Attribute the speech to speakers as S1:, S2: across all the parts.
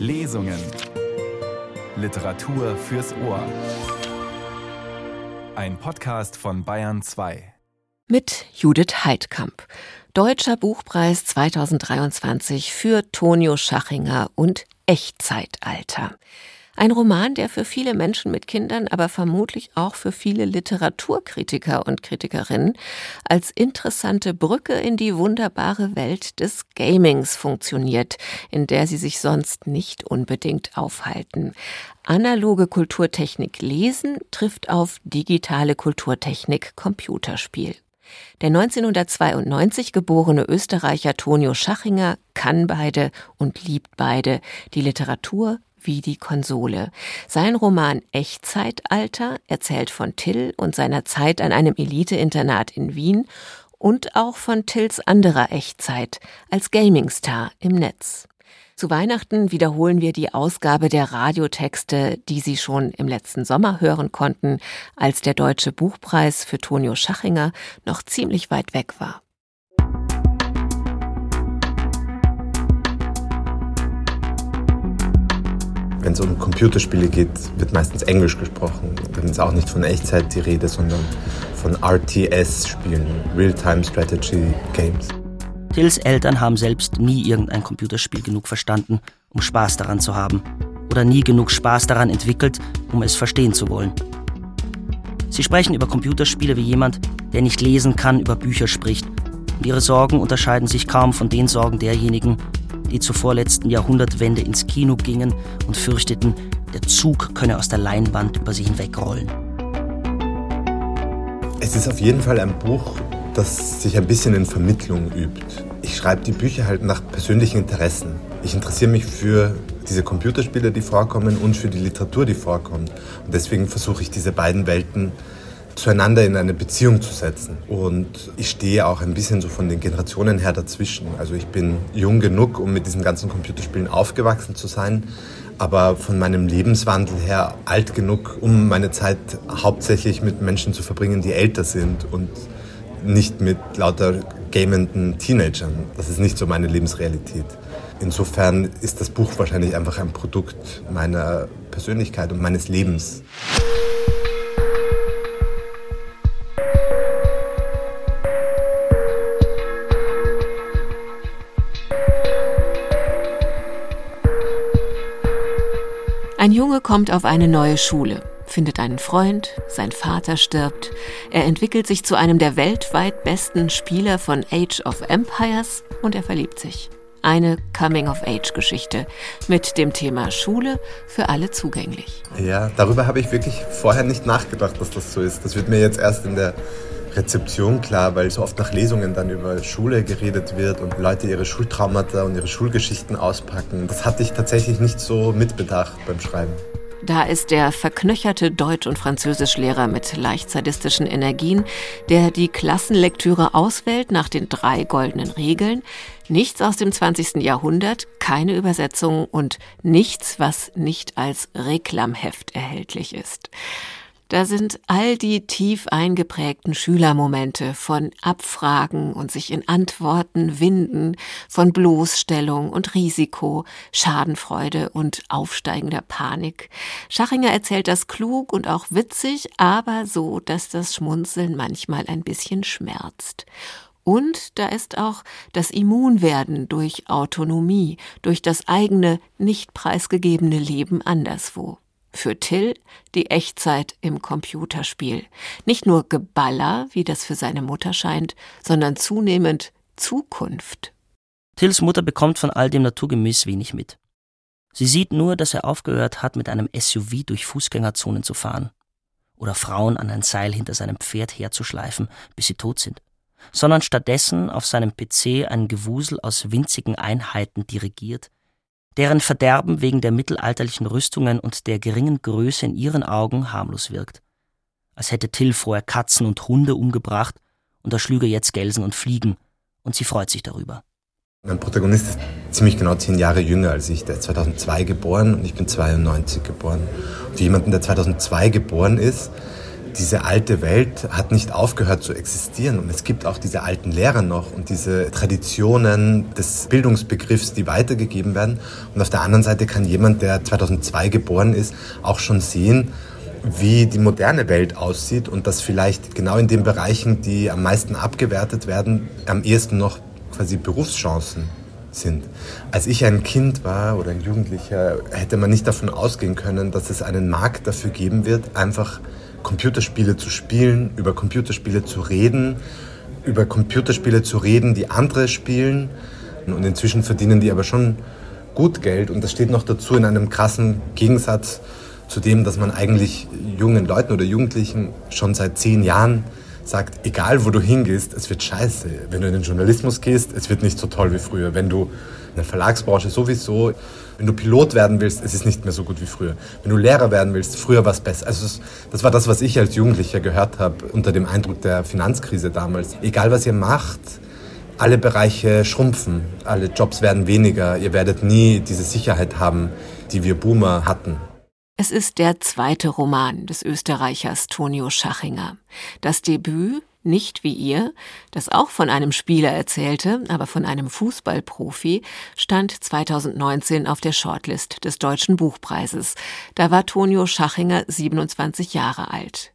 S1: Lesungen. Literatur fürs Ohr. Ein Podcast von Bayern 2.
S2: Mit Judith Heidkamp. Deutscher Buchpreis 2023 für Tonio Schachinger und Echtzeitalter. Ein Roman, der für viele Menschen mit Kindern, aber vermutlich auch für viele Literaturkritiker und Kritikerinnen als interessante Brücke in die wunderbare Welt des Gamings funktioniert, in der sie sich sonst nicht unbedingt aufhalten. Analoge Kulturtechnik lesen trifft auf digitale Kulturtechnik Computerspiel. Der 1992 geborene Österreicher Tonio Schachinger kann beide und liebt beide, die Literatur wie die Konsole. Sein Roman Echtzeitalter erzählt von Till und seiner Zeit an einem Elite-Internat in Wien und auch von Tills anderer Echtzeit als Gamingstar im Netz. Zu Weihnachten wiederholen wir die Ausgabe der Radiotexte, die Sie schon im letzten Sommer hören konnten, als der Deutsche Buchpreis für Tonio Schachinger noch ziemlich weit weg war.
S3: Wenn es um Computerspiele geht, wird meistens Englisch gesprochen. Dann ist auch nicht von Echtzeit die Rede, sondern von RTS-Spielen, Real-Time Strategy Games.
S4: Tills Eltern haben selbst nie irgendein Computerspiel genug verstanden, um Spaß daran zu haben. Oder nie genug Spaß daran entwickelt, um es verstehen zu wollen. Sie sprechen über Computerspiele wie jemand, der nicht lesen kann, über Bücher spricht. Und ihre Sorgen unterscheiden sich kaum von den Sorgen derjenigen, die zur vorletzten Jahrhundertwende ins Kino gingen und fürchteten, der Zug könne aus der Leinwand über sie hinwegrollen.
S3: Es ist auf jeden Fall ein Buch, das sich ein bisschen in Vermittlung übt. Ich schreibe die Bücher halt nach persönlichen Interessen. Ich interessiere mich für diese Computerspiele, die vorkommen, und für die Literatur, die vorkommt. Und deswegen versuche ich diese beiden Welten zueinander in eine Beziehung zu setzen. Und ich stehe auch ein bisschen so von den Generationen her dazwischen. Also ich bin jung genug, um mit diesen ganzen Computerspielen aufgewachsen zu sein, aber von meinem Lebenswandel her alt genug, um meine Zeit hauptsächlich mit Menschen zu verbringen, die älter sind und nicht mit lauter gamenden Teenagern. Das ist nicht so meine Lebensrealität. Insofern ist das Buch wahrscheinlich einfach ein Produkt meiner Persönlichkeit und meines Lebens.
S2: Junge kommt auf eine neue Schule, findet einen Freund, sein Vater stirbt, er entwickelt sich zu einem der weltweit besten Spieler von Age of Empires und er verliebt sich. Eine Coming-of-Age-Geschichte mit dem Thema Schule für alle zugänglich.
S3: Ja, darüber habe ich wirklich vorher nicht nachgedacht, dass das so ist. Das wird mir jetzt erst in der Rezeption klar, weil so oft nach Lesungen dann über Schule geredet wird und Leute ihre Schultraumata und ihre Schulgeschichten auspacken. Das hatte ich tatsächlich nicht so mitbedacht beim Schreiben.
S2: Da ist der verknöcherte Deutsch- und Französischlehrer mit leicht sadistischen Energien, der die Klassenlektüre auswählt nach den drei goldenen Regeln. Nichts aus dem 20. Jahrhundert, keine Übersetzung und nichts, was nicht als Reklamheft erhältlich ist. Da sind all die tief eingeprägten Schülermomente von Abfragen und sich in Antworten winden, von Bloßstellung und Risiko, Schadenfreude und aufsteigender Panik. Schachinger erzählt das klug und auch witzig, aber so, dass das Schmunzeln manchmal ein bisschen schmerzt. Und da ist auch das Immunwerden durch Autonomie, durch das eigene, nicht preisgegebene Leben anderswo. Für Till die Echtzeit im Computerspiel. Nicht nur Geballer, wie das für seine Mutter scheint, sondern zunehmend Zukunft.
S4: Tills Mutter bekommt von all dem naturgemäß wenig mit. Sie sieht nur, dass er aufgehört hat, mit einem SUV durch Fußgängerzonen zu fahren oder Frauen an ein Seil hinter seinem Pferd herzuschleifen, bis sie tot sind, sondern stattdessen auf seinem PC ein Gewusel aus winzigen Einheiten dirigiert, deren Verderben wegen der mittelalterlichen Rüstungen und der geringen Größe in ihren Augen harmlos wirkt. Als hätte Till vorher Katzen und Hunde umgebracht und erschlüge jetzt Gelsen und Fliegen, und sie freut sich darüber.
S3: Mein Protagonist ist ziemlich genau zehn Jahre jünger als ich. Der ist 2002 geboren und ich bin 92 geboren. Und für jemanden, der 2002 geboren ist, diese alte Welt hat nicht aufgehört zu existieren und es gibt auch diese alten Lehrer noch und diese Traditionen des Bildungsbegriffs, die weitergegeben werden. Und auf der anderen Seite kann jemand, der 2002 geboren ist, auch schon sehen, wie die moderne Welt aussieht und dass vielleicht genau in den Bereichen, die am meisten abgewertet werden, am ehesten noch quasi Berufschancen sind. Als ich ein Kind war oder ein Jugendlicher, hätte man nicht davon ausgehen können, dass es einen Markt dafür geben wird, einfach Computerspiele zu spielen, über Computerspiele zu reden, über Computerspiele zu reden, die andere spielen. Und inzwischen verdienen die aber schon gut Geld. Und das steht noch dazu in einem krassen Gegensatz zu dem, dass man eigentlich jungen Leuten oder Jugendlichen schon seit zehn Jahren sagt, egal wo du hingehst, es wird scheiße. Wenn du in den Journalismus gehst, es wird nicht so toll wie früher. Wenn du der Verlagsbranche sowieso, wenn du Pilot werden willst, es ist nicht mehr so gut wie früher. Wenn du Lehrer werden willst, früher war es besser. Also das war das, was ich als Jugendlicher gehört habe unter dem Eindruck der Finanzkrise damals. Egal was ihr macht, alle Bereiche schrumpfen, alle Jobs werden weniger, ihr werdet nie diese Sicherheit haben, die wir Boomer hatten.
S2: Es ist der zweite Roman des Österreichers Tonio Schachinger. Das Debüt nicht wie ihr, das auch von einem Spieler erzählte, aber von einem Fußballprofi, stand 2019 auf der Shortlist des Deutschen Buchpreises. Da war Tonio Schachinger 27 Jahre alt.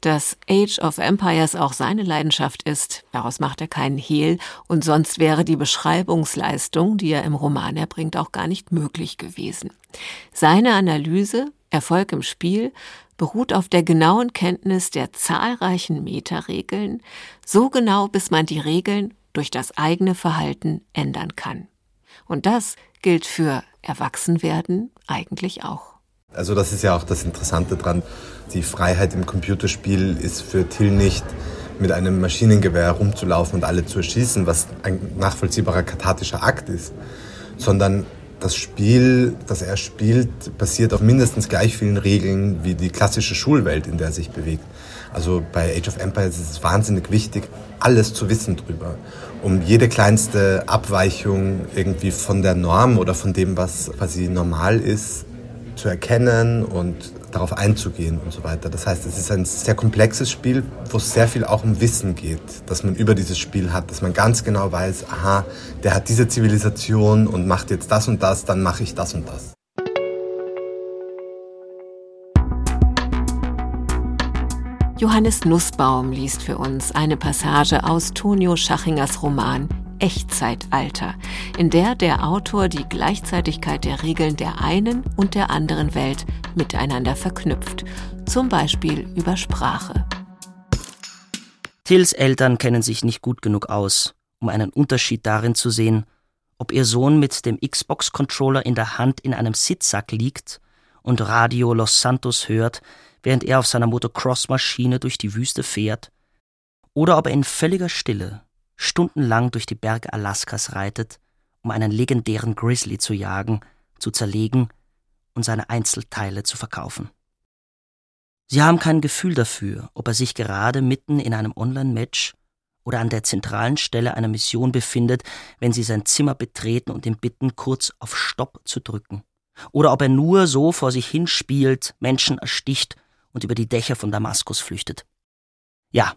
S2: Dass Age of Empires auch seine Leidenschaft ist, daraus macht er keinen Hehl, und sonst wäre die Beschreibungsleistung, die er im Roman erbringt, auch gar nicht möglich gewesen. Seine Analyse Erfolg im Spiel beruht auf der genauen Kenntnis der zahlreichen Metaregeln, so genau, bis man die Regeln durch das eigene Verhalten ändern kann. Und das gilt für Erwachsenwerden eigentlich auch.
S3: Also das ist ja auch das Interessante dran. Die Freiheit im Computerspiel ist für Till nicht mit einem Maschinengewehr rumzulaufen und alle zu erschießen, was ein nachvollziehbarer kathartischer Akt ist, sondern das Spiel, das er spielt, basiert auf mindestens gleich vielen Regeln wie die klassische Schulwelt, in der er sich bewegt. Also bei Age of Empires ist es wahnsinnig wichtig, alles zu wissen drüber, um jede kleinste Abweichung irgendwie von der Norm oder von dem, was quasi normal ist, zu erkennen und darauf einzugehen und so weiter. Das heißt, es ist ein sehr komplexes Spiel, wo es sehr viel auch um Wissen geht, dass man über dieses Spiel hat, dass man ganz genau weiß, aha, der hat diese Zivilisation und macht jetzt das und das, dann mache ich das und das.
S2: Johannes Nussbaum liest für uns eine Passage aus Tonio Schachingers Roman Echtzeitalter, in der der Autor die Gleichzeitigkeit der Regeln der einen und der anderen Welt miteinander verknüpft, zum Beispiel über Sprache.
S4: Tills Eltern kennen sich nicht gut genug aus, um einen Unterschied darin zu sehen, ob ihr Sohn mit dem Xbox-Controller in der Hand in einem Sitzsack liegt und Radio Los Santos hört, während er auf seiner Motocross-Maschine durch die Wüste fährt, oder ob er in völliger Stille stundenlang durch die Berge Alaskas reitet, um einen legendären Grizzly zu jagen, zu zerlegen und seine Einzelteile zu verkaufen. Sie haben kein Gefühl dafür, ob er sich gerade mitten in einem Online-Match oder an der zentralen Stelle einer Mission befindet, wenn sie sein Zimmer betreten und ihn bitten, kurz auf Stopp zu drücken. Oder ob er nur so vor sich hinspielt, Menschen ersticht und über die Dächer von Damaskus flüchtet. Ja,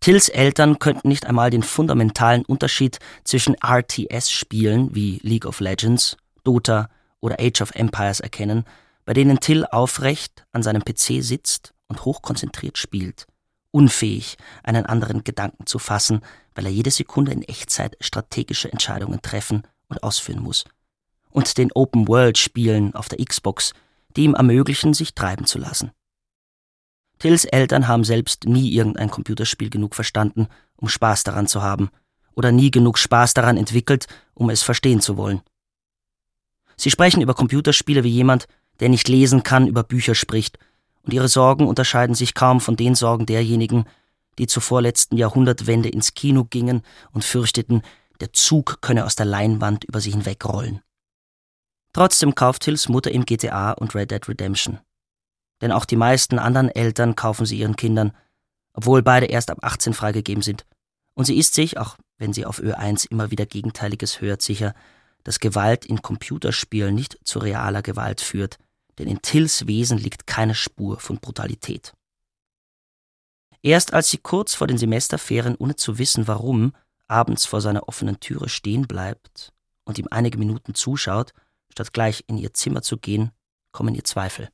S4: Tills Eltern könnten nicht einmal den fundamentalen Unterschied zwischen RTS-Spielen wie League of Legends, Dota oder Age of Empires erkennen, bei denen Till aufrecht an seinem PC sitzt und hochkonzentriert spielt, unfähig, einen anderen Gedanken zu fassen, weil er jede Sekunde in Echtzeit strategische Entscheidungen treffen und ausführen muss. Und den Open-World-Spielen auf der Xbox, die ihm ermöglichen, sich treiben zu lassen. Tills Eltern haben selbst nie irgendein Computerspiel genug verstanden, um Spaß daran zu haben, oder nie genug Spaß daran entwickelt, um es verstehen zu wollen. Sie sprechen über Computerspiele wie jemand, der nicht lesen kann, über Bücher spricht, und ihre Sorgen unterscheiden sich kaum von den Sorgen derjenigen, die zur vorletzten Jahrhundertwende ins Kino gingen und fürchteten, der Zug könne aus der Leinwand über sie hinwegrollen. Trotzdem kauft Hills Mutter ihm GTA und Red Dead Redemption denn auch die meisten anderen Eltern kaufen sie ihren Kindern, obwohl beide erst ab 18 freigegeben sind. Und sie ist sich, auch wenn sie auf Ö1 immer wieder Gegenteiliges hört, sicher, dass Gewalt in Computerspielen nicht zu realer Gewalt führt, denn in Tills Wesen liegt keine Spur von Brutalität. Erst als sie kurz vor den Semesterferien, ohne zu wissen warum, abends vor seiner offenen Türe stehen bleibt und ihm einige Minuten zuschaut, statt gleich in ihr Zimmer zu gehen, kommen ihr Zweifel.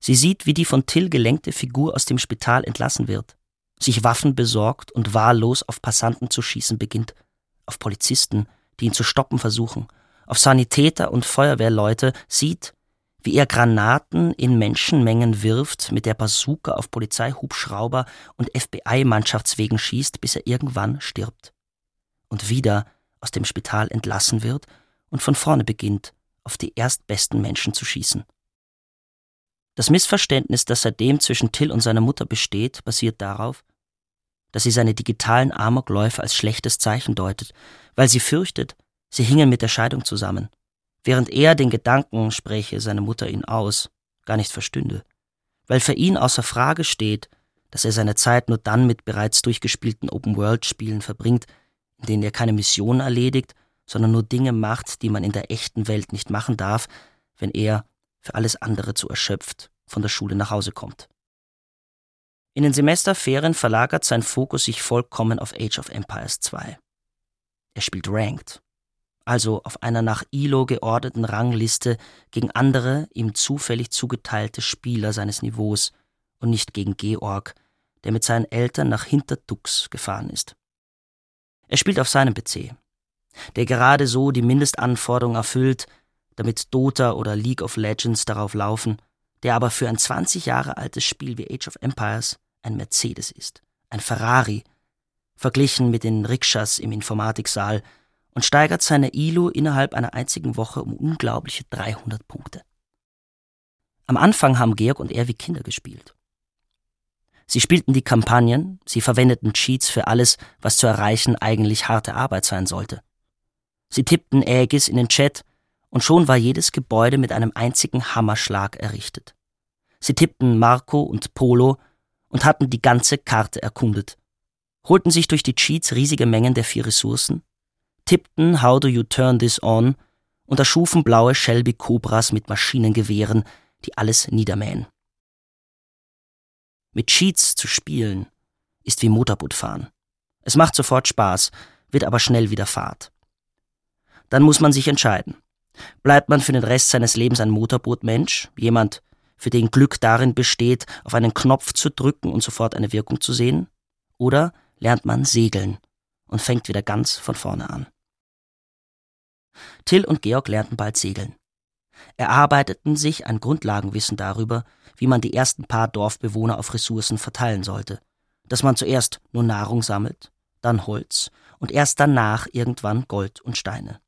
S4: Sie sieht, wie die von Till gelenkte Figur aus dem Spital entlassen wird, sich Waffen besorgt und wahllos auf Passanten zu schießen beginnt, auf Polizisten, die ihn zu stoppen versuchen, auf Sanitäter und Feuerwehrleute, sieht, wie er Granaten in Menschenmengen wirft, mit der Bazooka auf Polizeihubschrauber und FBI-Mannschaftswegen schießt, bis er irgendwann stirbt. Und wieder aus dem Spital entlassen wird und von vorne beginnt, auf die erstbesten Menschen zu schießen. Das Missverständnis, das seitdem zwischen Till und seiner Mutter besteht, basiert darauf, dass sie seine digitalen Amokläufe als schlechtes Zeichen deutet, weil sie fürchtet, sie hingen mit der Scheidung zusammen, während er den Gedanken, spräche seine Mutter ihn aus, gar nicht verstünde, weil für ihn außer Frage steht, dass er seine Zeit nur dann mit bereits durchgespielten Open-World-Spielen verbringt, in denen er keine Mission erledigt, sondern nur Dinge macht, die man in der echten Welt nicht machen darf, wenn er, für alles andere zu erschöpft, von der Schule nach Hause kommt. In den Semesterferien verlagert sein Fokus sich vollkommen auf Age of Empires 2. Er spielt Ranked, also auf einer nach ILO geordneten Rangliste gegen andere ihm zufällig zugeteilte Spieler seines Niveaus und nicht gegen Georg, der mit seinen Eltern nach Hinterdux gefahren ist. Er spielt auf seinem PC, der gerade so die Mindestanforderung erfüllt, damit Dota oder League of Legends darauf laufen, der aber für ein 20 Jahre altes Spiel wie Age of Empires ein Mercedes ist, ein Ferrari, verglichen mit den Rikschas im Informatiksaal, und steigert seine ILO innerhalb einer einzigen Woche um unglaubliche 300 Punkte. Am Anfang haben Georg und er wie Kinder gespielt. Sie spielten die Kampagnen, sie verwendeten Cheats für alles, was zu erreichen eigentlich harte Arbeit sein sollte. Sie tippten Ägis in den Chat und schon war jedes Gebäude mit einem einzigen Hammerschlag errichtet. Sie tippten Marco und Polo und hatten die ganze Karte erkundet, holten sich durch die Cheats riesige Mengen der vier Ressourcen, tippten How do you turn this on und erschufen blaue Shelby Cobras mit Maschinengewehren, die alles niedermähen. Mit Cheats zu spielen ist wie Motorbootfahren. Es macht sofort Spaß, wird aber schnell wieder Fahrt. Dann muss man sich entscheiden. Bleibt man für den Rest seines Lebens ein Motorbootmensch, jemand, für den Glück darin besteht, auf einen Knopf zu drücken und sofort eine Wirkung zu sehen? Oder lernt man segeln und fängt wieder ganz von vorne an? Till und Georg lernten bald segeln. Erarbeiteten sich ein Grundlagenwissen darüber, wie man die ersten paar Dorfbewohner auf Ressourcen verteilen sollte, dass man zuerst nur Nahrung sammelt, dann Holz und erst danach irgendwann Gold und Steine.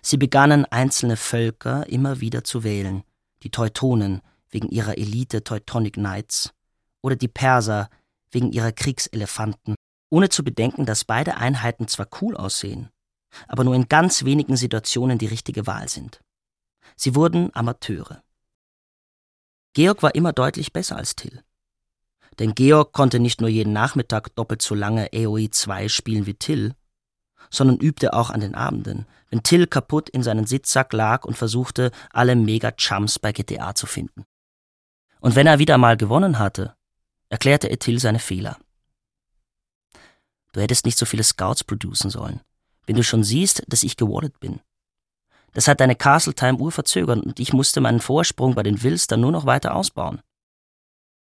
S4: Sie begannen einzelne Völker immer wieder zu wählen, die Teutonen wegen ihrer Elite Teutonic Knights oder die Perser wegen ihrer Kriegselefanten, ohne zu bedenken, dass beide Einheiten zwar cool aussehen, aber nur in ganz wenigen Situationen die richtige Wahl sind. Sie wurden Amateure. Georg war immer deutlich besser als Till. Denn Georg konnte nicht nur jeden Nachmittag doppelt so lange AOE 2 spielen wie Till, sondern übte auch an den Abenden, wenn Till kaputt in seinen Sitzsack lag und versuchte, alle Mega-Chumps bei GTA zu finden. Und wenn er wieder mal gewonnen hatte, erklärte er Till seine Fehler. Du hättest nicht so viele Scouts producen sollen, wenn du schon siehst, dass ich gewallet bin. Das hat deine Castle-Time-Uhr verzögert und ich musste meinen Vorsprung bei den Wills dann nur noch weiter ausbauen.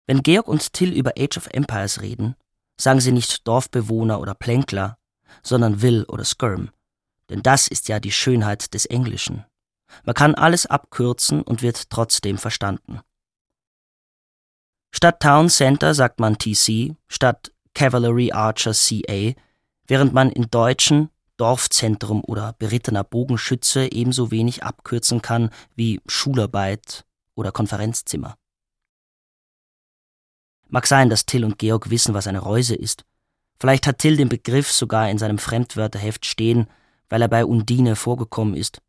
S4: Wenn Georg und Till über Age of Empires reden, sagen sie nicht Dorfbewohner oder Plänkler, sondern Will oder Skirm. Denn das ist ja die Schönheit des Englischen. Man kann alles abkürzen und wird trotzdem verstanden. Statt Town Center sagt man TC, statt Cavalry Archer CA, während man in deutschen Dorfzentrum oder berittener Bogenschütze ebenso wenig abkürzen kann wie Schularbeit oder Konferenzzimmer. Mag sein, dass Till und Georg wissen, was eine Reuse ist. Vielleicht hat Till den Begriff sogar in seinem Fremdwörterheft stehen, weil er bei Undine vorgekommen ist.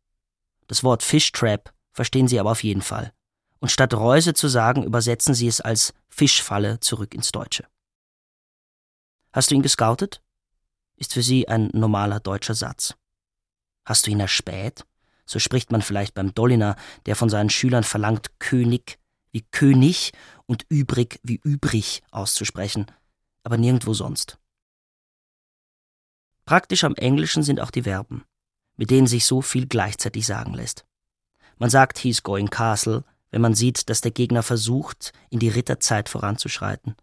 S4: Das Wort Fishtrap verstehen sie aber auf jeden Fall. Und statt Reuse zu sagen, übersetzen sie es als Fischfalle zurück ins Deutsche. Hast du ihn gescoutet? ist für sie ein normaler deutscher Satz. Hast du ihn erspäht? So spricht man vielleicht beim Dolliner, der von seinen Schülern verlangt, König wie König und übrig wie übrig auszusprechen, aber nirgendwo sonst. Praktisch am Englischen sind auch die Verben, mit denen sich so viel gleichzeitig sagen lässt. Man sagt he's going castle, wenn man sieht, dass der Gegner versucht, in die Ritterzeit voranzuschreiten.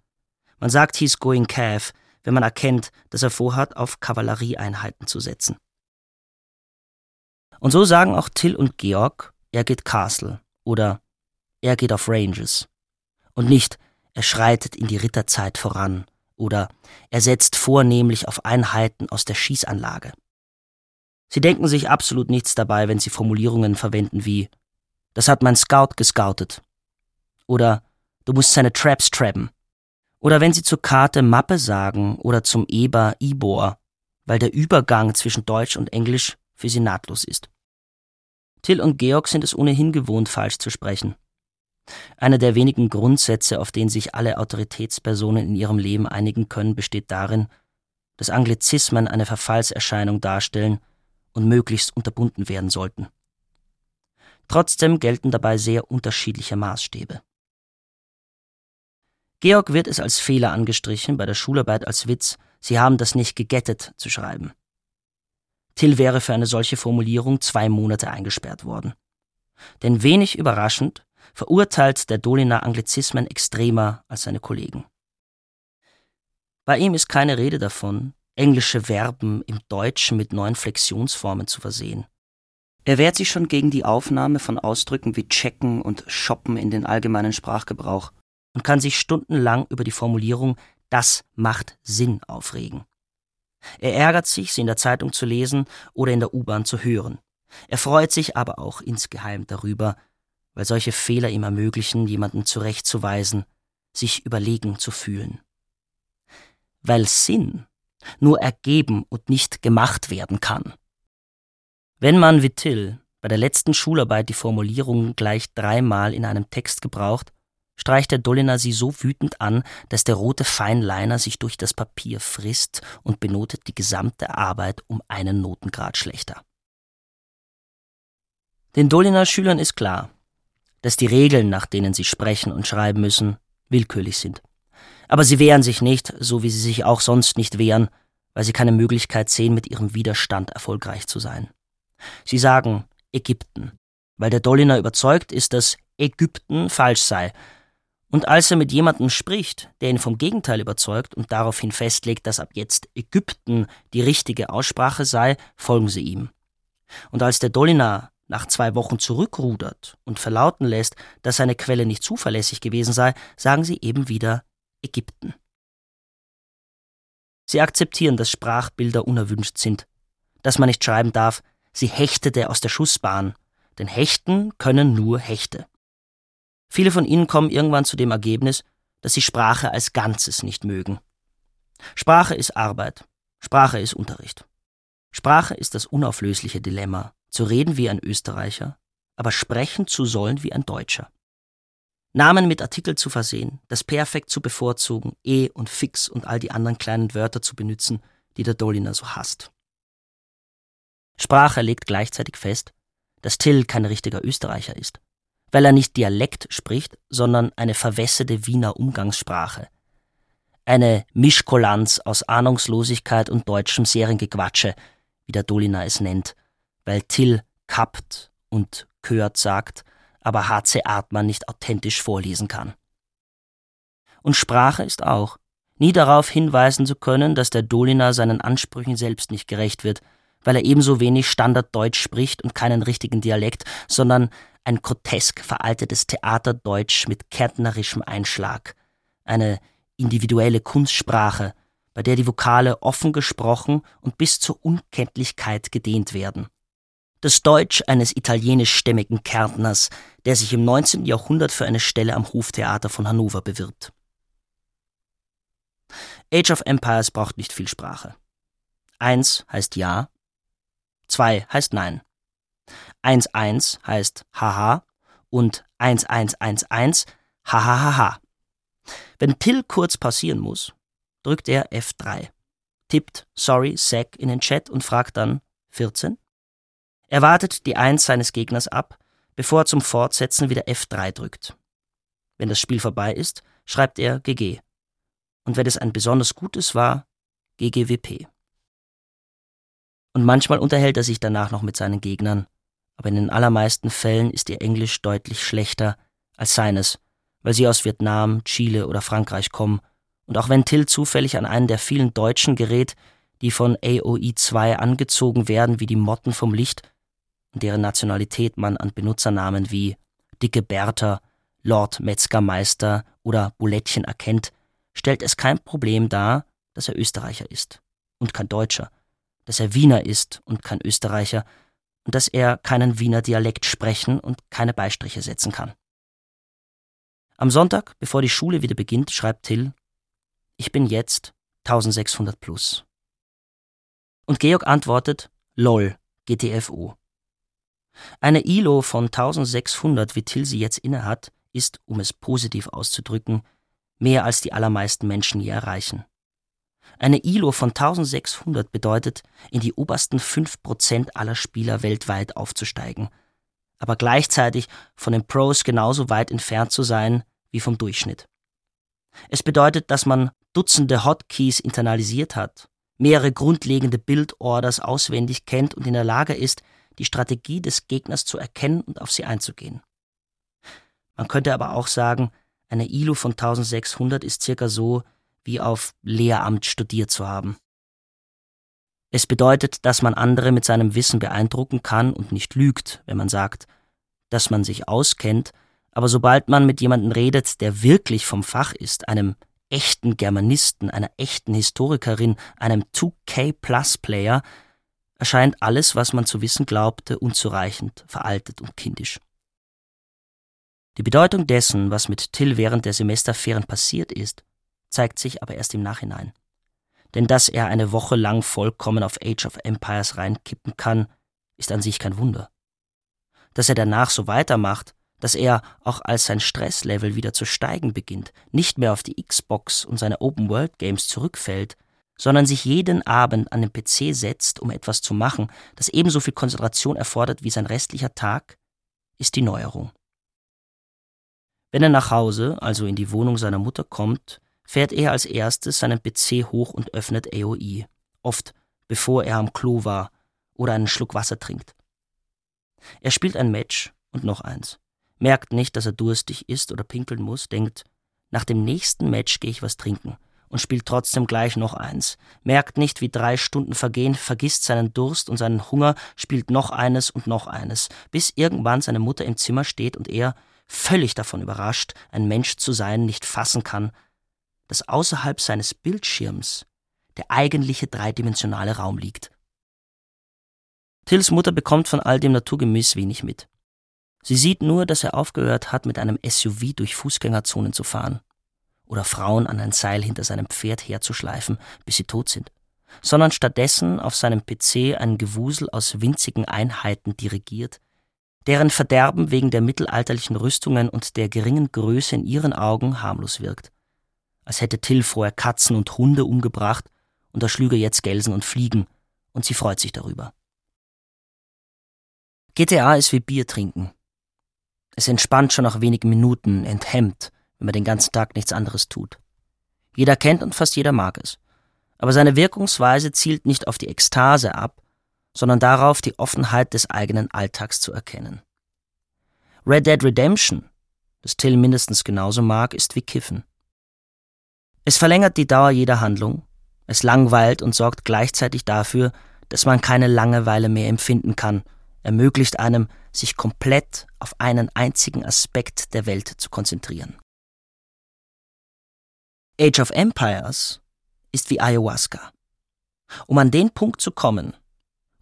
S4: Man sagt he's going calf, wenn man erkennt, dass er vorhat, auf Kavallerieeinheiten zu setzen. Und so sagen auch Till und Georg, er geht Castle oder er geht auf Ranges. Und nicht, er schreitet in die Ritterzeit voran oder er setzt vornehmlich auf Einheiten aus der Schießanlage. Sie denken sich absolut nichts dabei, wenn sie Formulierungen verwenden wie Das hat mein Scout gescoutet oder Du musst seine Traps trappen oder wenn sie zur Karte Mappe sagen oder zum Eber Ibor, weil der Übergang zwischen Deutsch und Englisch für sie nahtlos ist. Till und Georg sind es ohnehin gewohnt, falsch zu sprechen. Einer der wenigen Grundsätze, auf denen sich alle Autoritätspersonen in ihrem Leben einigen können, besteht darin, dass Anglizismen eine Verfallserscheinung darstellen und möglichst unterbunden werden sollten. Trotzdem gelten dabei sehr unterschiedliche Maßstäbe. Georg wird es als Fehler angestrichen, bei der Schularbeit als Witz, Sie haben das nicht gegettet zu schreiben. Till wäre für eine solche Formulierung zwei Monate eingesperrt worden. Denn wenig überraschend verurteilt der Doliner Anglizismen extremer als seine Kollegen. Bei ihm ist keine Rede davon, englische Verben im Deutschen mit neuen Flexionsformen zu versehen. Er wehrt sich schon gegen die Aufnahme von Ausdrücken wie checken und shoppen in den allgemeinen Sprachgebrauch und kann sich stundenlang über die Formulierung das macht Sinn aufregen. Er ärgert sich, sie in der Zeitung zu lesen oder in der U-Bahn zu hören. Er freut sich aber auch insgeheim darüber, weil solche Fehler ihm ermöglichen, jemanden zurechtzuweisen, sich überlegen zu fühlen. Weil Sinn nur ergeben und nicht gemacht werden kann. Wenn man wie Till bei der letzten Schularbeit die Formulierung gleich dreimal in einem Text gebraucht, streicht der Doliner sie so wütend an, dass der rote Feinliner sich durch das Papier frisst und benotet die gesamte Arbeit um einen Notengrad schlechter. Den Doliner Schülern ist klar, dass die Regeln, nach denen sie sprechen und schreiben müssen, willkürlich sind. Aber sie wehren sich nicht, so wie sie sich auch sonst nicht wehren, weil sie keine Möglichkeit sehen, mit ihrem Widerstand erfolgreich zu sein. Sie sagen Ägypten, weil der Doliner überzeugt ist, dass Ägypten falsch sei und als er mit jemandem spricht, der ihn vom Gegenteil überzeugt und daraufhin festlegt, dass ab jetzt Ägypten die richtige Aussprache sei, folgen sie ihm. Und als der Dolinar nach zwei Wochen zurückrudert und verlauten lässt, dass seine Quelle nicht zuverlässig gewesen sei, sagen sie eben wieder Ägypten. Sie akzeptieren, dass Sprachbilder unerwünscht sind, dass man nicht schreiben darf, sie hechtete aus der Schussbahn, denn hechten können nur Hechte. Viele von ihnen kommen irgendwann zu dem Ergebnis, dass sie Sprache als Ganzes nicht mögen. Sprache ist Arbeit. Sprache ist Unterricht. Sprache ist das unauflösliche Dilemma, zu reden wie ein Österreicher, aber sprechen zu sollen wie ein Deutscher. Namen mit Artikel zu versehen, das Perfekt zu bevorzugen, eh und fix und all die anderen kleinen Wörter zu benutzen, die der Doliner so hasst. Sprache legt gleichzeitig fest, dass Till kein richtiger Österreicher ist weil er nicht Dialekt spricht, sondern eine verwässerte Wiener Umgangssprache. Eine Mischkulanz aus Ahnungslosigkeit und deutschem Seriengequatsche, wie der Dolina es nennt, weil Till kappt und Kört sagt, aber H.C. Artmann nicht authentisch vorlesen kann. Und Sprache ist auch, nie darauf hinweisen zu können, dass der Dolina seinen Ansprüchen selbst nicht gerecht wird, weil er ebenso wenig Standarddeutsch spricht und keinen richtigen Dialekt, sondern ein grotesk veraltetes Theaterdeutsch mit kärntnerischem Einschlag, eine individuelle Kunstsprache, bei der die Vokale offen gesprochen und bis zur Unkenntlichkeit gedehnt werden. Das Deutsch eines italienischstämmigen Kärntners, der sich im 19. Jahrhundert für eine Stelle am Hoftheater von Hannover bewirbt. Age of Empires braucht nicht viel Sprache. Eins heißt Ja, zwei heißt Nein. 11 heißt haha und 1111 hahaha. Wenn Till kurz passieren muss, drückt er F3, tippt sorry Sack in den Chat und fragt dann 14. Er wartet die 1 seines Gegners ab, bevor er zum Fortsetzen wieder F3 drückt. Wenn das Spiel vorbei ist, schreibt er GG. Und wenn es ein besonders gutes war, GGWP. Und manchmal unterhält er sich danach noch mit seinen Gegnern, aber in den allermeisten Fällen ist ihr Englisch deutlich schlechter als seines, weil sie aus Vietnam, Chile oder Frankreich kommen. Und auch wenn Till zufällig an einen der vielen Deutschen gerät, die von AOI 2 angezogen werden wie die Motten vom Licht, deren Nationalität man an Benutzernamen wie Dicke Bertha, Lord Metzgermeister oder Bulettchen erkennt, stellt es kein Problem dar, dass er Österreicher ist und kein Deutscher, dass er Wiener ist und kein Österreicher und dass er keinen Wiener Dialekt sprechen und keine Beistriche setzen kann. Am Sonntag, bevor die Schule wieder beginnt, schreibt Till, ich bin jetzt 1600 plus. Und Georg antwortet, lol, GTFO. Eine ILO von 1600, wie Till sie jetzt innehat, ist, um es positiv auszudrücken, mehr als die allermeisten Menschen je erreichen. Eine ILO von 1600 bedeutet, in die obersten 5% aller Spieler weltweit aufzusteigen – aber gleichzeitig von den Pros genauso weit entfernt zu sein wie vom Durchschnitt. Es bedeutet, dass man Dutzende Hotkeys internalisiert hat, mehrere grundlegende Bildorders auswendig kennt und in der Lage ist, die Strategie des Gegners zu erkennen und auf sie einzugehen. Man könnte aber auch sagen, eine ILU von 1600 ist circa so, wie auf Lehramt studiert zu haben. Es bedeutet, dass man andere mit seinem Wissen beeindrucken kann und nicht lügt, wenn man sagt, dass man sich auskennt, aber sobald man mit jemandem redet, der wirklich vom Fach ist, einem echten Germanisten, einer echten Historikerin, einem 2K-Plus-Player, erscheint alles, was man zu wissen glaubte, unzureichend, veraltet und kindisch. Die Bedeutung dessen, was mit Till während der Semesterferien passiert ist, zeigt sich aber erst im Nachhinein denn dass er eine Woche lang vollkommen auf Age of Empires reinkippen kann, ist an sich kein Wunder. Dass er danach so weitermacht, dass er, auch als sein Stresslevel wieder zu steigen beginnt, nicht mehr auf die Xbox und seine Open-World-Games zurückfällt, sondern sich jeden Abend an den PC setzt, um etwas zu machen, das ebenso viel Konzentration erfordert wie sein restlicher Tag, ist die Neuerung. Wenn er nach Hause, also in die Wohnung seiner Mutter kommt, fährt er als erstes seinen PC hoch und öffnet AOI, oft bevor er am Klo war oder einen Schluck Wasser trinkt. Er spielt ein Match und noch eins, merkt nicht, dass er durstig ist oder pinkeln muss, denkt, nach dem nächsten Match gehe ich was trinken und spielt trotzdem gleich noch eins, merkt nicht, wie drei Stunden vergehen, vergisst seinen Durst und seinen Hunger, spielt noch eines und noch eines, bis irgendwann seine Mutter im Zimmer steht und er, völlig davon überrascht, ein Mensch zu sein, nicht fassen kann, dass außerhalb seines Bildschirms der eigentliche dreidimensionale Raum liegt. Tills Mutter bekommt von all dem naturgemäß wenig mit. Sie sieht nur, dass er aufgehört hat, mit einem SUV durch Fußgängerzonen zu fahren oder Frauen an ein Seil hinter seinem Pferd herzuschleifen, bis sie tot sind, sondern stattdessen auf seinem PC ein Gewusel aus winzigen Einheiten dirigiert, deren Verderben wegen der mittelalterlichen Rüstungen und der geringen Größe in ihren Augen harmlos wirkt als hätte Till vorher Katzen und Hunde umgebracht und er schlüge jetzt Gelsen und Fliegen, und sie freut sich darüber. GTA ist wie Bier trinken. Es entspannt schon nach wenigen Minuten, enthemmt, wenn man den ganzen Tag nichts anderes tut. Jeder kennt und fast jeder mag es. Aber seine Wirkungsweise zielt nicht auf die Ekstase ab, sondern darauf, die Offenheit des eigenen Alltags zu erkennen. Red Dead Redemption, das Till mindestens genauso mag, ist wie Kiffen. Es verlängert die Dauer jeder Handlung, es langweilt und sorgt gleichzeitig dafür, dass man keine Langeweile mehr empfinden kann, ermöglicht einem, sich komplett auf einen einzigen Aspekt der Welt zu konzentrieren. Age of Empires ist wie Ayahuasca. Um an den Punkt zu kommen,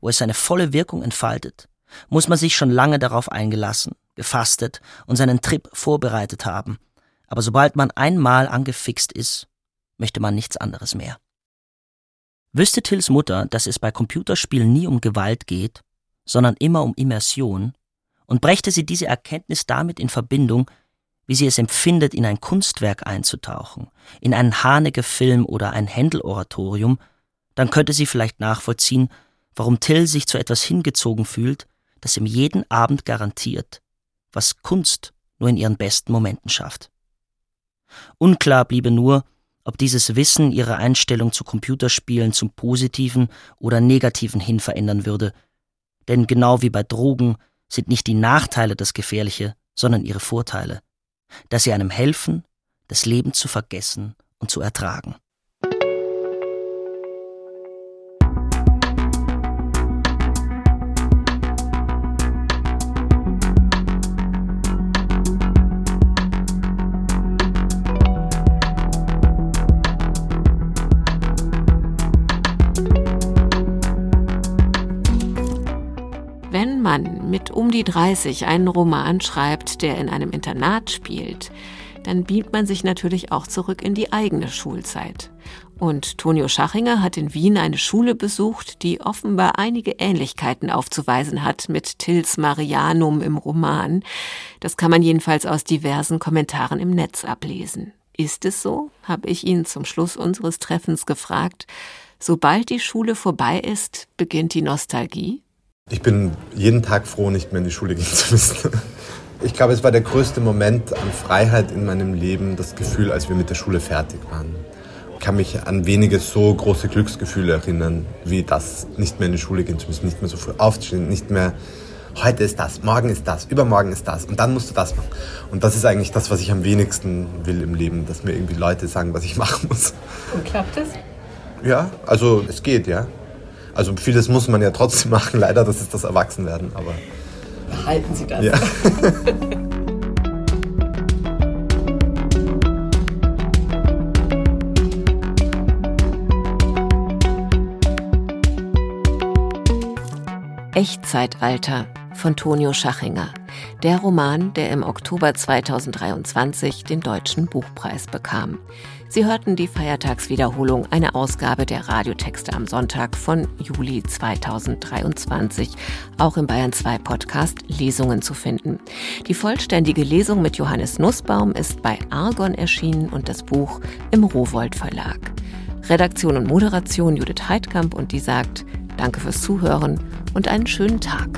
S4: wo es seine volle Wirkung entfaltet, muss man sich schon lange darauf eingelassen, gefastet und seinen Trip vorbereitet haben. Aber sobald man einmal angefixt ist, möchte man nichts anderes mehr. Wüsste Tills Mutter, dass es bei Computerspielen nie um Gewalt geht, sondern immer um Immersion, und brächte sie diese Erkenntnis damit in Verbindung, wie sie es empfindet, in ein Kunstwerk einzutauchen, in einen Haneke-Film oder ein Händel-Oratorium, dann könnte sie vielleicht nachvollziehen, warum Till sich zu etwas hingezogen fühlt, das ihm jeden Abend garantiert, was Kunst nur in ihren besten Momenten schafft. Unklar bliebe nur, ob dieses Wissen ihre Einstellung zu Computerspielen zum Positiven oder Negativen hin verändern würde. Denn genau wie bei Drogen sind nicht die Nachteile das Gefährliche, sondern ihre Vorteile. Dass sie einem helfen, das Leben zu vergessen und zu ertragen.
S2: Um die 30 einen Roman schreibt, der in einem Internat spielt, dann beamt man sich natürlich auch zurück in die eigene Schulzeit. Und Tonio Schachinger hat in Wien eine Schule besucht, die offenbar einige Ähnlichkeiten aufzuweisen hat mit Tils Marianum im Roman. Das kann man jedenfalls aus diversen Kommentaren im Netz ablesen. Ist es so? habe ich ihn zum Schluss unseres Treffens gefragt. Sobald die Schule vorbei ist, beginnt die Nostalgie?
S3: Ich bin jeden Tag froh, nicht mehr in die Schule gehen zu müssen. Ich glaube, es war der größte Moment an Freiheit in meinem Leben, das Gefühl, als wir mit der Schule fertig waren. Ich kann mich an wenige so große Glücksgefühle erinnern, wie das, nicht mehr in die Schule gehen zu müssen, nicht mehr so früh aufzustehen, nicht mehr heute ist das, morgen ist das, übermorgen ist das und dann musst du das machen. Und das ist eigentlich das, was ich am wenigsten will im Leben, dass mir irgendwie Leute sagen, was ich machen muss.
S2: Und klappt es?
S3: Ja, also es geht, ja. Also vieles muss man ja trotzdem machen, leider, das ist das Erwachsenwerden, aber.
S2: Behalten Sie das.
S3: Ja.
S2: Echtzeitalter von Tonio Schachinger. Der Roman, der im Oktober 2023 den Deutschen Buchpreis bekam. Sie hörten die Feiertagswiederholung, eine Ausgabe der Radiotexte am Sonntag von Juli 2023, auch im Bayern 2 Podcast Lesungen zu finden. Die vollständige Lesung mit Johannes Nussbaum ist bei Argon erschienen und das Buch im Rowold Verlag. Redaktion und Moderation Judith Heidkamp und die sagt Danke fürs Zuhören und einen schönen Tag.